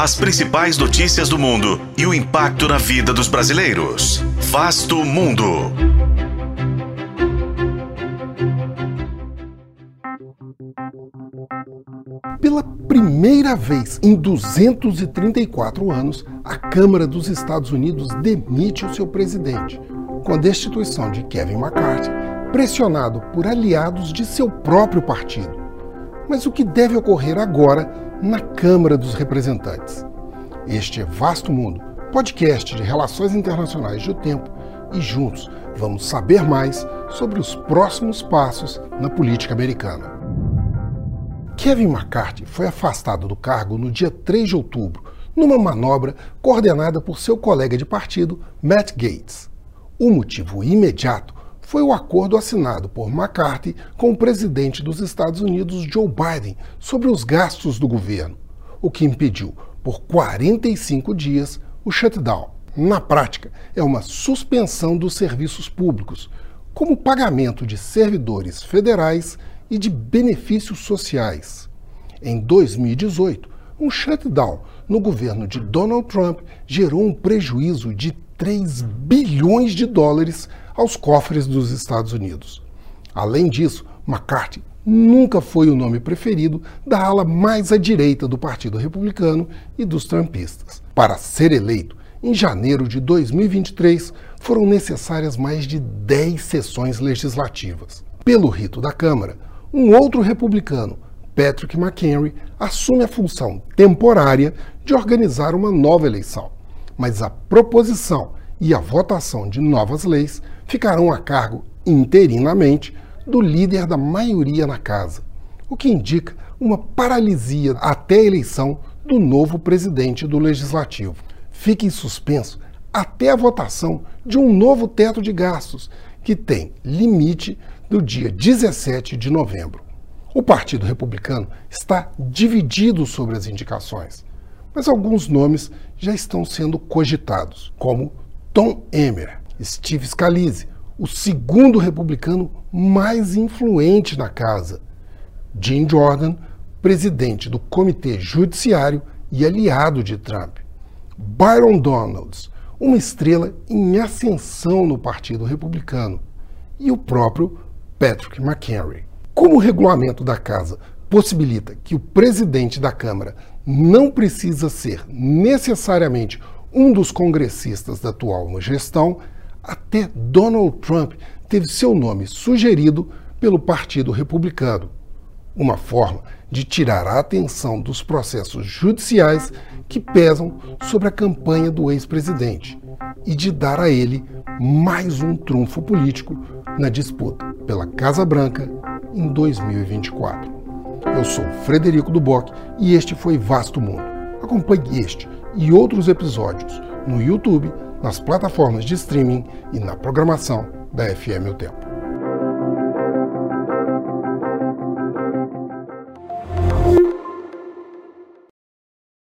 As principais notícias do mundo e o impacto na vida dos brasileiros. Vasto Mundo. Pela primeira vez em 234 anos, a Câmara dos Estados Unidos demite o seu presidente, com a destituição de Kevin McCarthy, pressionado por aliados de seu próprio partido. Mas o que deve ocorrer agora na Câmara dos Representantes? Este é Vasto Mundo, podcast de relações internacionais do tempo, e juntos vamos saber mais sobre os próximos passos na política americana. Kevin McCarthy foi afastado do cargo no dia 3 de outubro, numa manobra coordenada por seu colega de partido, Matt Gates. O motivo imediato foi o acordo assinado por McCarthy com o presidente dos Estados Unidos, Joe Biden, sobre os gastos do governo, o que impediu, por 45 dias, o shutdown. Na prática, é uma suspensão dos serviços públicos, como pagamento de servidores federais e de benefícios sociais. Em 2018, um shutdown no governo de Donald Trump gerou um prejuízo de 3 bilhões de dólares aos cofres dos Estados Unidos. Além disso, McCarthy nunca foi o nome preferido da ala mais à direita do Partido Republicano e dos Trumpistas. Para ser eleito, em janeiro de 2023, foram necessárias mais de 10 sessões legislativas. Pelo rito da Câmara, um outro republicano, Patrick McHenry, assume a função temporária de organizar uma nova eleição. Mas a proposição e a votação de novas leis ficarão a cargo interinamente do líder da maioria na casa, o que indica uma paralisia até a eleição do novo presidente do legislativo. Fica em suspenso até a votação de um novo teto de gastos, que tem limite do dia 17 de novembro. O Partido Republicano está dividido sobre as indicações, mas alguns nomes já estão sendo cogitados, como Tom Emmer, Steve Scalise, o segundo republicano mais influente na casa, Jim Jordan, presidente do Comitê Judiciário e aliado de Trump, Byron Donalds, uma estrela em ascensão no Partido Republicano, e o próprio Patrick McHenry. Como o regulamento da Casa possibilita que o presidente da Câmara não precisa ser necessariamente um dos congressistas da atual gestão, até Donald Trump teve seu nome sugerido pelo Partido Republicano. Uma forma de tirar a atenção dos processos judiciais que pesam sobre a campanha do ex-presidente e de dar a ele mais um trunfo político na disputa pela Casa Branca em 2024. Eu sou Frederico Duboc e este foi Vasto Mundo. Acompanhe este e outros episódios no YouTube, nas plataformas de streaming e na programação da FM O Tempo.